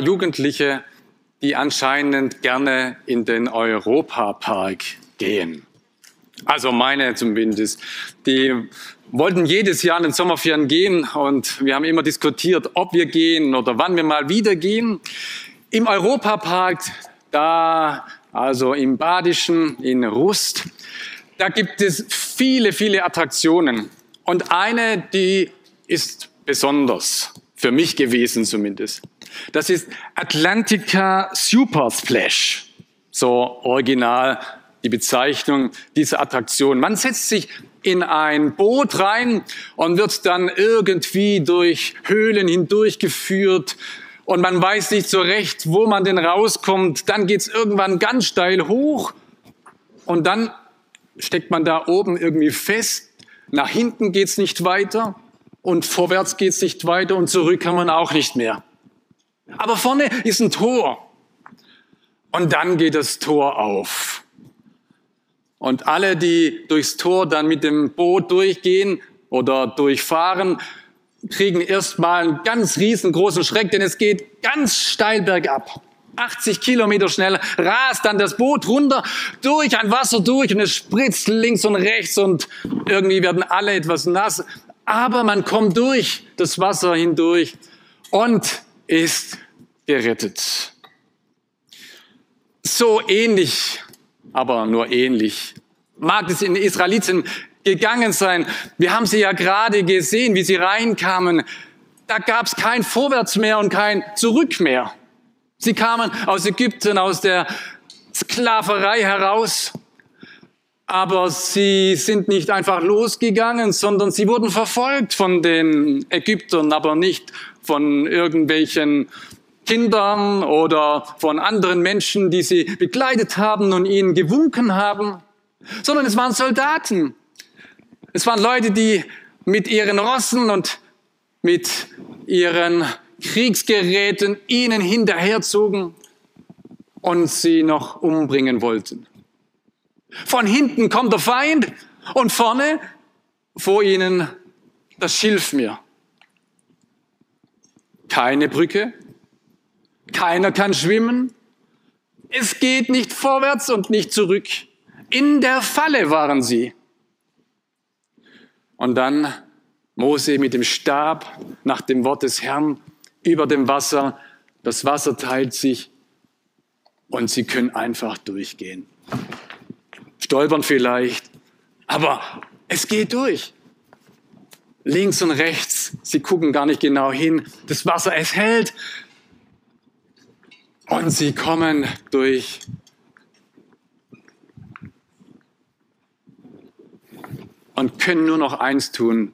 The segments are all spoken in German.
Jugendliche, die anscheinend gerne in den Europapark gehen. Also meine zumindest. Die wollten jedes Jahr in den Sommerferien gehen und wir haben immer diskutiert, ob wir gehen oder wann wir mal wieder gehen. Im Europapark, da also im Badischen, in Rust, da gibt es viele, viele Attraktionen. Und eine, die ist besonders, für mich gewesen zumindest. Das ist Atlantica Super Splash. So original die Bezeichnung dieser Attraktion. Man setzt sich in ein Boot rein und wird dann irgendwie durch Höhlen hindurchgeführt und man weiß nicht so recht, wo man denn rauskommt. Dann geht's irgendwann ganz steil hoch und dann steckt man da oben irgendwie fest. Nach hinten geht's nicht weiter und vorwärts geht's nicht weiter und zurück kann man auch nicht mehr. Aber vorne ist ein Tor. Und dann geht das Tor auf. Und alle, die durchs Tor dann mit dem Boot durchgehen oder durchfahren, kriegen erstmal einen ganz riesengroßen Schreck, denn es geht ganz steil bergab. 80 Kilometer schnell rast dann das Boot runter, durch ein Wasser durch und es spritzt links und rechts und irgendwie werden alle etwas nass. Aber man kommt durch das Wasser hindurch und ist gerettet. So ähnlich, aber nur ähnlich, mag es in Israeliten gegangen sein. Wir haben sie ja gerade gesehen, wie sie reinkamen. Da gab es kein Vorwärts mehr und kein Zurück mehr. Sie kamen aus Ägypten, aus der Sklaverei heraus. Aber sie sind nicht einfach losgegangen, sondern sie wurden verfolgt von den Ägyptern, aber nicht von irgendwelchen Kindern oder von anderen Menschen, die sie begleitet haben und ihnen gewunken haben, sondern es waren Soldaten. Es waren Leute, die mit ihren Rossen und mit ihren Kriegsgeräten ihnen hinterherzogen und sie noch umbringen wollten. Von hinten kommt der Feind und vorne vor ihnen das Schilfmeer. Keine Brücke, keiner kann schwimmen, es geht nicht vorwärts und nicht zurück. In der Falle waren sie. Und dann Mose mit dem Stab nach dem Wort des Herrn über dem Wasser. Das Wasser teilt sich und sie können einfach durchgehen stolpern vielleicht, aber es geht durch. Links und rechts, sie gucken gar nicht genau hin. Das Wasser, es hält. Und sie kommen durch. Und können nur noch eins tun,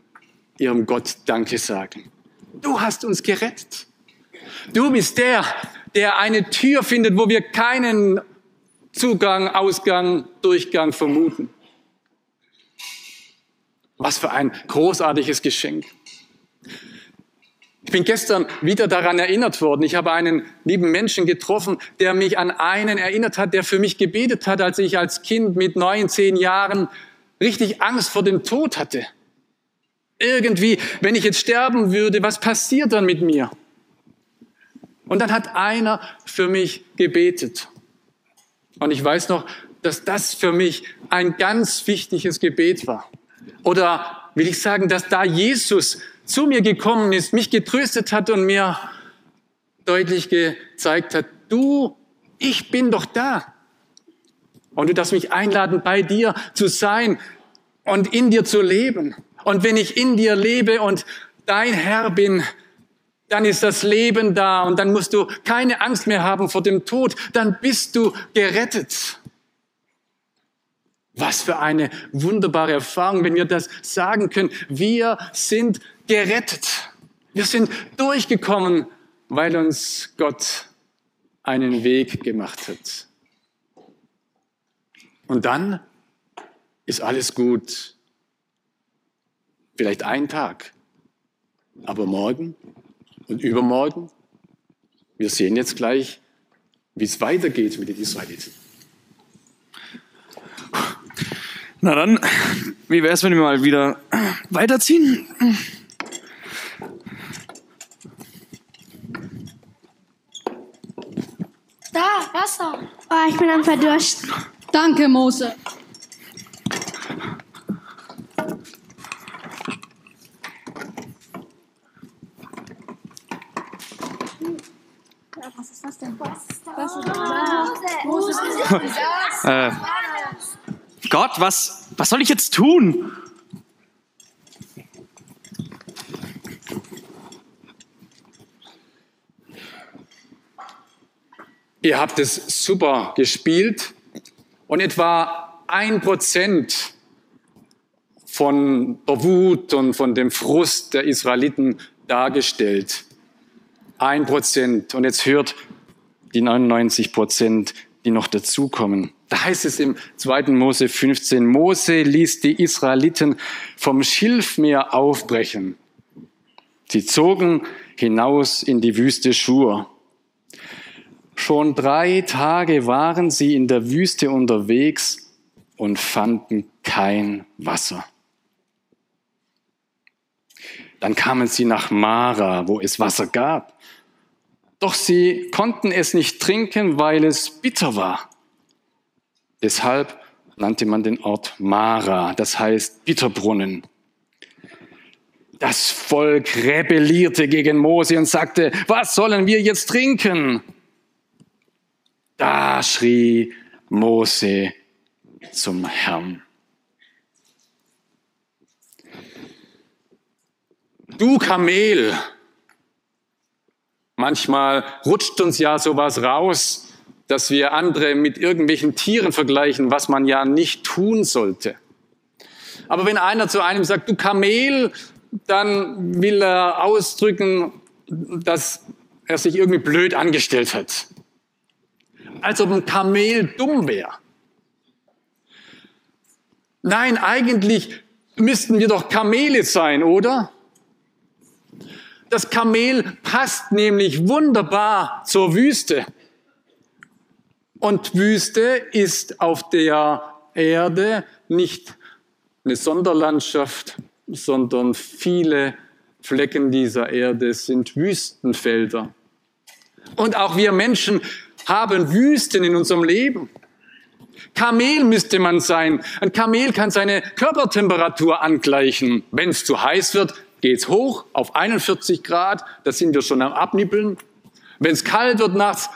ihrem Gott Danke sagen. Du hast uns gerettet. Du bist der, der eine Tür findet, wo wir keinen Zugang, Ausgang, Durchgang vermuten. Was für ein großartiges Geschenk. Ich bin gestern wieder daran erinnert worden. Ich habe einen lieben Menschen getroffen, der mich an einen erinnert hat, der für mich gebetet hat, als ich als Kind mit neun, zehn Jahren richtig Angst vor dem Tod hatte. Irgendwie, wenn ich jetzt sterben würde, was passiert dann mit mir? Und dann hat einer für mich gebetet. Und ich weiß noch, dass das für mich ein ganz wichtiges Gebet war. Oder will ich sagen, dass da Jesus zu mir gekommen ist, mich getröstet hat und mir deutlich gezeigt hat, du, ich bin doch da. Und du darfst mich einladen, bei dir zu sein und in dir zu leben. Und wenn ich in dir lebe und dein Herr bin, dann ist das Leben da und dann musst du keine Angst mehr haben vor dem Tod, dann bist du gerettet. Was für eine wunderbare Erfahrung, wenn wir das sagen können. Wir sind gerettet. Wir sind durchgekommen weil uns Gott einen Weg gemacht hat. Und dann ist alles gut. Vielleicht ein Tag, aber morgen und übermorgen, wir sehen jetzt gleich, wie es weitergeht mit den Israeliten. Na dann, wie wäre es, wenn wir mal wieder weiterziehen? Da, Wasser. Oh, ich bin am Verdursten. Danke, Mose. Was ist das denn? Was ist das? Mose. Äh, Gott, was, was soll ich jetzt tun? Ihr habt es super gespielt und etwa ein Prozent von der Wut und von dem Frust der Israeliten dargestellt. Ein Prozent. Und jetzt hört die 99 Prozent, die noch dazukommen. Da heißt es im 2. Mose 15, Mose ließ die Israeliten vom Schilfmeer aufbrechen. Sie zogen hinaus in die Wüste Schur. Schon drei Tage waren sie in der Wüste unterwegs und fanden kein Wasser. Dann kamen sie nach Mara, wo es Wasser gab. Doch sie konnten es nicht trinken, weil es bitter war. Deshalb nannte man den Ort Mara, das heißt Bitterbrunnen. Das Volk rebellierte gegen Mose und sagte, was sollen wir jetzt trinken? Da schrie Mose zum Herrn. Du Kamel, manchmal rutscht uns ja sowas raus, dass wir andere mit irgendwelchen Tieren vergleichen, was man ja nicht tun sollte. Aber wenn einer zu einem sagt, du Kamel, dann will er ausdrücken, dass er sich irgendwie blöd angestellt hat. Als ob ein Kamel dumm wäre. Nein, eigentlich müssten wir doch Kamele sein, oder? Das Kamel passt nämlich wunderbar zur Wüste. Und Wüste ist auf der Erde nicht eine Sonderlandschaft, sondern viele Flecken dieser Erde sind Wüstenfelder. Und auch wir Menschen haben Wüsten in unserem Leben. Kamel müsste man sein. Ein Kamel kann seine Körpertemperatur angleichen. Wenn es zu heiß wird, geht's hoch auf 41 Grad. Da sind wir schon am Abnippeln. Wenn es kalt wird nachts,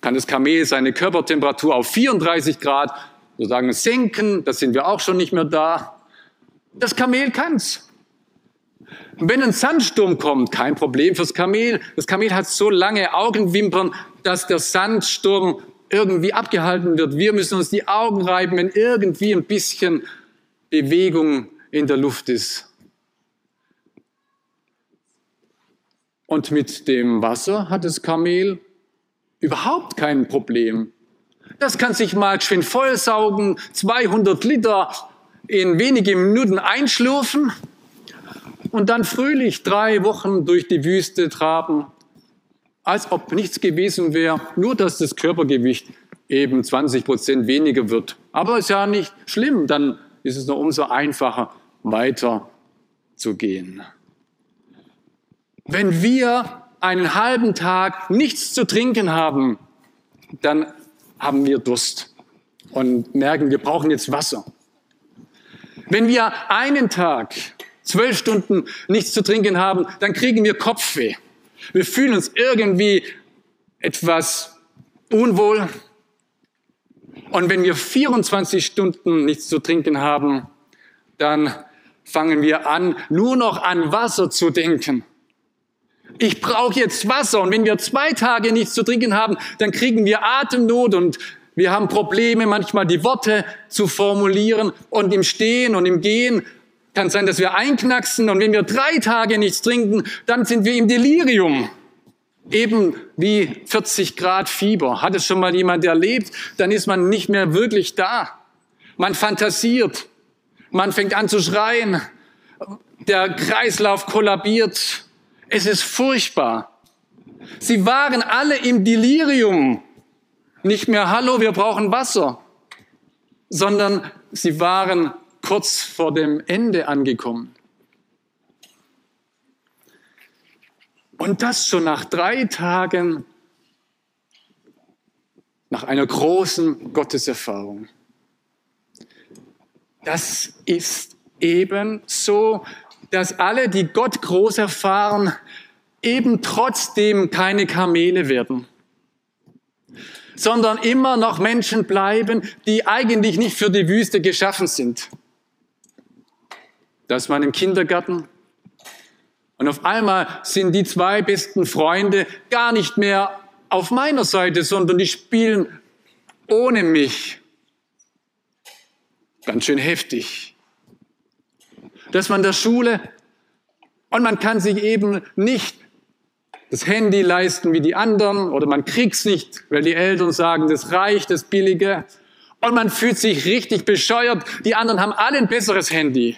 kann das Kamel seine Körpertemperatur auf 34 Grad sozusagen senken. Da sind wir auch schon nicht mehr da. Das Kamel kann's. Wenn ein Sandsturm kommt, kein Problem fürs Kamel. Das Kamel hat so lange Augenwimpern, dass der Sandsturm irgendwie abgehalten wird. Wir müssen uns die Augen reiben, wenn irgendwie ein bisschen Bewegung in der Luft ist. Und mit dem Wasser hat das Kamel überhaupt kein Problem. Das kann sich mal schön vollsaugen, 200 Liter in wenige Minuten einschlürfen und dann fröhlich drei Wochen durch die Wüste traben, als ob nichts gewesen wäre, nur dass das Körpergewicht eben 20 Prozent weniger wird. Aber ist ja nicht schlimm, dann ist es noch umso einfacher, weiter zu gehen. Wenn wir einen halben Tag nichts zu trinken haben, dann haben wir Durst und merken, wir brauchen jetzt Wasser. Wenn wir einen Tag zwölf Stunden nichts zu trinken haben, dann kriegen wir Kopfweh. Wir fühlen uns irgendwie etwas unwohl. Und wenn wir 24 Stunden nichts zu trinken haben, dann fangen wir an, nur noch an Wasser zu denken. Ich brauche jetzt Wasser. Und wenn wir zwei Tage nichts zu trinken haben, dann kriegen wir Atemnot und wir haben Probleme, manchmal die Worte zu formulieren. Und im Stehen und im Gehen kann sein, dass wir einknacksen und wenn wir drei Tage nichts trinken, dann sind wir im Delirium. Eben wie 40 Grad Fieber. Hat es schon mal jemand erlebt? Dann ist man nicht mehr wirklich da. Man fantasiert. Man fängt an zu schreien. Der Kreislauf kollabiert. Es ist furchtbar. Sie waren alle im Delirium. Nicht mehr, hallo, wir brauchen Wasser, sondern sie waren kurz vor dem Ende angekommen. Und das schon nach drei Tagen, nach einer großen Gotteserfahrung. Das ist eben so, dass alle, die Gott groß erfahren, eben trotzdem keine Kamele werden, sondern immer noch Menschen bleiben, die eigentlich nicht für die Wüste geschaffen sind. Da ist man im Kindergarten und auf einmal sind die zwei besten Freunde gar nicht mehr auf meiner Seite, sondern die spielen ohne mich. Ganz schön heftig. Dass man der Schule und man kann sich eben nicht das Handy leisten wie die anderen oder man kriegt's nicht, weil die Eltern sagen, das reicht, das Billige. Und man fühlt sich richtig bescheuert. Die anderen haben alle ein besseres Handy.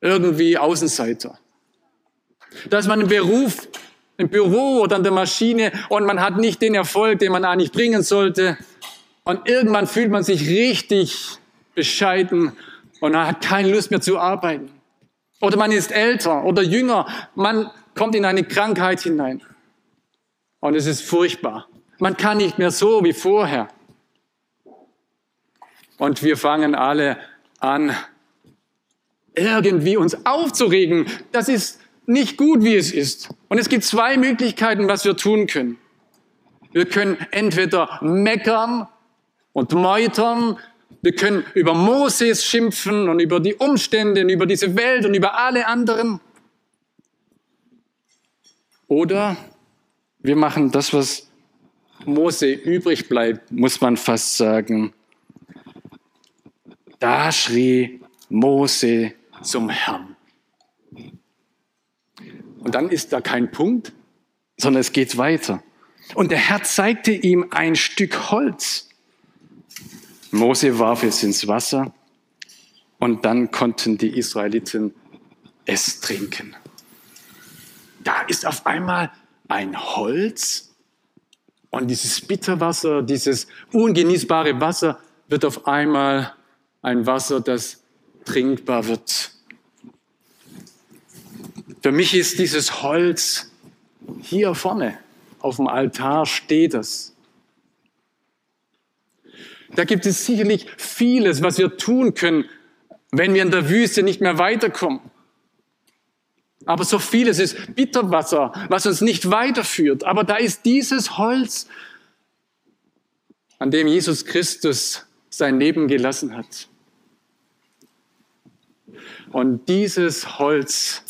Irgendwie Außenseiter. Da ist man im Beruf, im Büro oder an der Maschine und man hat nicht den Erfolg, den man eigentlich bringen sollte. Und irgendwann fühlt man sich richtig bescheiden und hat keine Lust mehr zu arbeiten. Oder man ist älter oder jünger. Man kommt in eine Krankheit hinein. Und es ist furchtbar. Man kann nicht mehr so wie vorher. Und wir fangen alle an, irgendwie uns aufzuregen. Das ist nicht gut, wie es ist. Und es gibt zwei Möglichkeiten, was wir tun können. Wir können entweder meckern und meutern, wir können über Moses schimpfen und über die Umstände und über diese Welt und über alle anderen. Oder wir machen das, was Mose übrig bleibt, muss man fast sagen. Da schrie Mose zum Herrn. Und dann ist da kein Punkt, sondern es geht weiter. Und der Herr zeigte ihm ein Stück Holz. Mose warf es ins Wasser und dann konnten die Israeliten es trinken. Da ist auf einmal ein Holz und dieses Bitterwasser, dieses ungenießbare Wasser wird auf einmal ein Wasser, das trinkbar wird. Für mich ist dieses Holz hier vorne auf dem Altar steht es. Da gibt es sicherlich vieles, was wir tun können, wenn wir in der Wüste nicht mehr weiterkommen. Aber so vieles ist Bitterwasser, was uns nicht weiterführt. Aber da ist dieses Holz, an dem Jesus Christus sein Leben gelassen hat. Und dieses Holz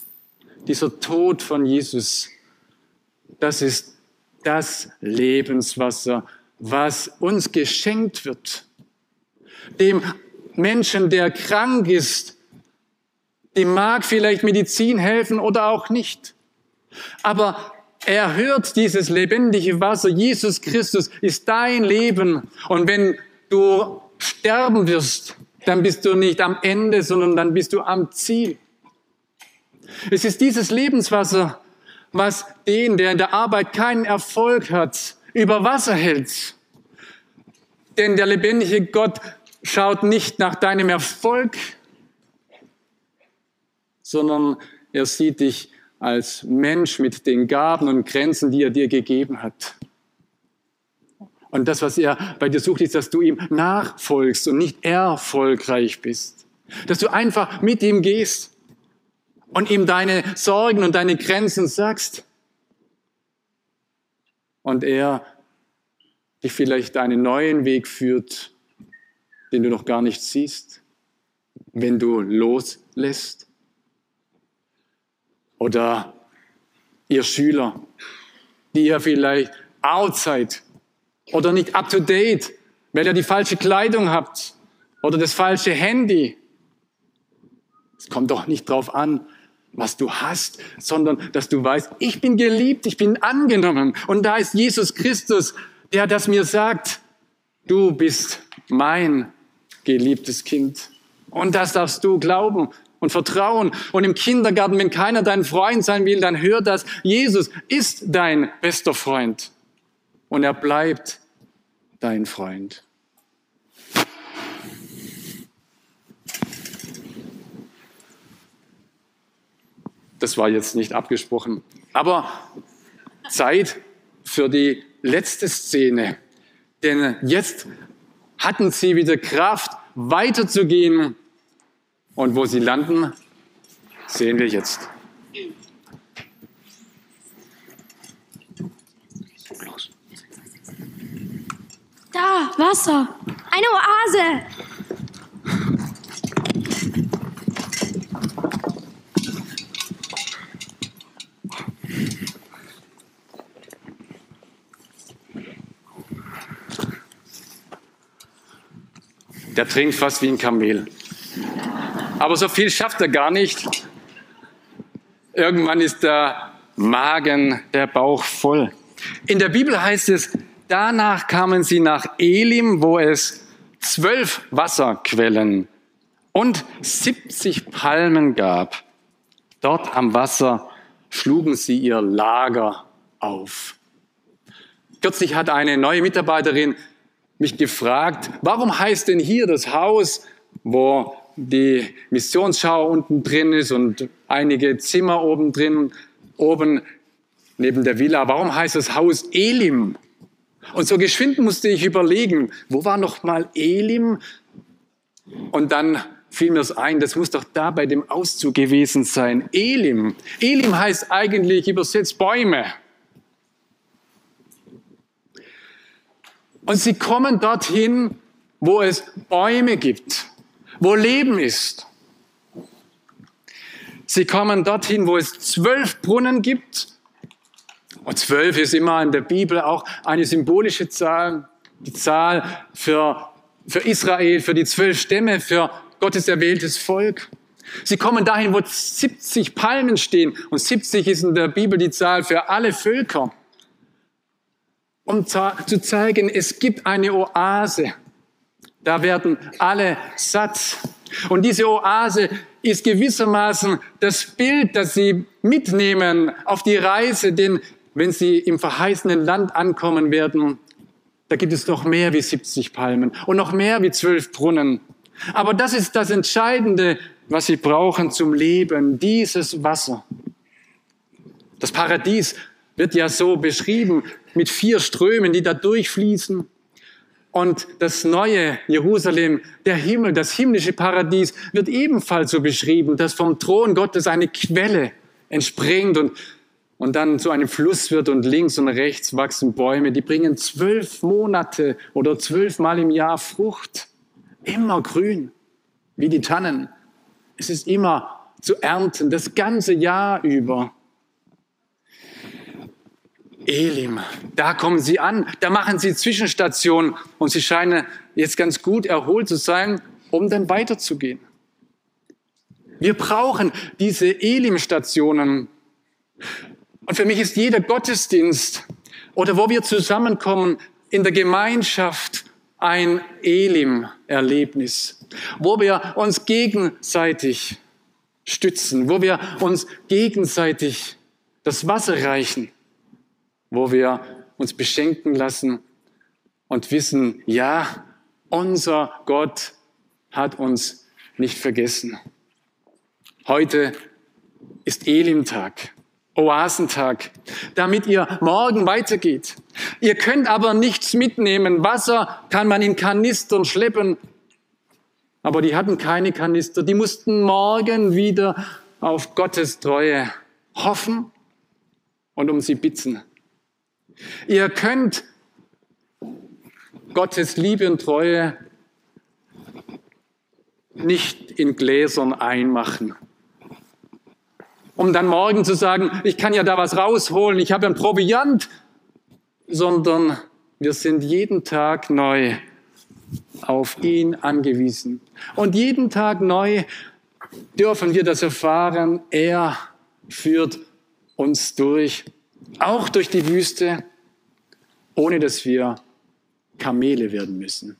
dieser Tod von Jesus, das ist das Lebenswasser, was uns geschenkt wird. Dem Menschen, der krank ist, dem mag vielleicht Medizin helfen oder auch nicht. Aber er hört dieses lebendige Wasser. Jesus Christus ist dein Leben. Und wenn du sterben wirst, dann bist du nicht am Ende, sondern dann bist du am Ziel. Es ist dieses Lebenswasser, was den, der in der Arbeit keinen Erfolg hat, über Wasser hält. Denn der lebendige Gott schaut nicht nach deinem Erfolg, sondern er sieht dich als Mensch mit den Gaben und Grenzen, die er dir gegeben hat. Und das, was er bei dir sucht, ist, dass du ihm nachfolgst und nicht erfolgreich bist. Dass du einfach mit ihm gehst und ihm deine Sorgen und deine Grenzen sagst. Und er dich vielleicht einen neuen Weg führt, den du noch gar nicht siehst, wenn du loslässt. Oder ihr Schüler, die ihr vielleicht out seid oder nicht up to date, weil ihr die falsche Kleidung habt oder das falsche Handy. Es kommt doch nicht drauf an, was du hast, sondern dass du weißt, ich bin geliebt, ich bin angenommen. Und da ist Jesus Christus, der das mir sagt, du bist mein geliebtes Kind. Und das darfst du glauben und vertrauen. Und im Kindergarten, wenn keiner dein Freund sein will, dann hör das. Jesus ist dein bester Freund. Und er bleibt dein Freund. Das war jetzt nicht abgesprochen. Aber Zeit für die letzte Szene. Denn jetzt hatten sie wieder Kraft, weiterzugehen. Und wo sie landen, sehen wir jetzt. Da, Wasser. Eine Oase. Der trinkt fast wie ein Kamel. Aber so viel schafft er gar nicht. Irgendwann ist der Magen, der Bauch voll. In der Bibel heißt es, danach kamen sie nach Elim, wo es zwölf Wasserquellen und 70 Palmen gab. Dort am Wasser schlugen sie ihr Lager auf. Kürzlich hat eine neue Mitarbeiterin mich gefragt, warum heißt denn hier das Haus, wo die Missionsschau unten drin ist und einige Zimmer oben drin, oben neben der Villa, warum heißt das Haus Elim? Und so geschwind musste ich überlegen, wo war noch mal Elim? Und dann fiel mir es ein, das muss doch da bei dem Auszug gewesen sein. Elim. Elim heißt eigentlich übersetzt Bäume. Und sie kommen dorthin, wo es Bäume gibt, wo Leben ist. Sie kommen dorthin, wo es zwölf Brunnen gibt. Und zwölf ist immer in der Bibel auch eine symbolische Zahl, die Zahl für, für Israel, für die zwölf Stämme, für Gottes erwähltes Volk. Sie kommen dahin, wo 70 Palmen stehen. Und 70 ist in der Bibel die Zahl für alle Völker um zu zeigen, es gibt eine Oase. Da werden alle satt. Und diese Oase ist gewissermaßen das Bild, das sie mitnehmen auf die Reise, denn wenn sie im verheißenen Land ankommen werden, da gibt es noch mehr wie 70 Palmen und noch mehr wie zwölf Brunnen. Aber das ist das Entscheidende, was sie brauchen zum Leben, dieses Wasser. Das Paradies wird ja so beschrieben mit vier Strömen, die da durchfließen. Und das neue Jerusalem, der Himmel, das himmlische Paradies wird ebenfalls so beschrieben, dass vom Thron Gottes eine Quelle entspringt und, und dann zu einem Fluss wird und links und rechts wachsen Bäume, die bringen zwölf Monate oder zwölfmal im Jahr Frucht. Immer grün, wie die Tannen. Es ist immer zu ernten, das ganze Jahr über. Elim, da kommen sie an, da machen sie Zwischenstationen und sie scheinen jetzt ganz gut erholt zu sein, um dann weiterzugehen. Wir brauchen diese Elim-Stationen. Und für mich ist jeder Gottesdienst oder wo wir zusammenkommen in der Gemeinschaft ein Elim-Erlebnis, wo wir uns gegenseitig stützen, wo wir uns gegenseitig das Wasser reichen wo wir uns beschenken lassen und wissen, ja, unser Gott hat uns nicht vergessen. Heute ist Elim-Tag, Oasentag, damit ihr morgen weitergeht. Ihr könnt aber nichts mitnehmen. Wasser kann man in Kanistern schleppen. Aber die hatten keine Kanister. Die mussten morgen wieder auf Gottes Treue hoffen und um sie bitten. Ihr könnt Gottes Liebe und Treue nicht in Gläsern einmachen, um dann morgen zu sagen, ich kann ja da was rausholen, ich habe ein Proviant, sondern wir sind jeden Tag neu auf ihn angewiesen. Und jeden Tag neu dürfen wir das erfahren. Er führt uns durch, auch durch die Wüste, ohne dass wir Kamele werden müssen.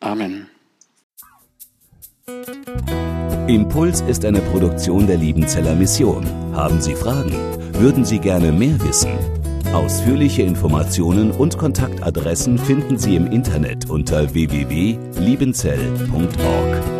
Amen. Impuls ist eine Produktion der Liebenzeller Mission. Haben Sie Fragen? Würden Sie gerne mehr wissen? Ausführliche Informationen und Kontaktadressen finden Sie im Internet unter www.liebenzell.org.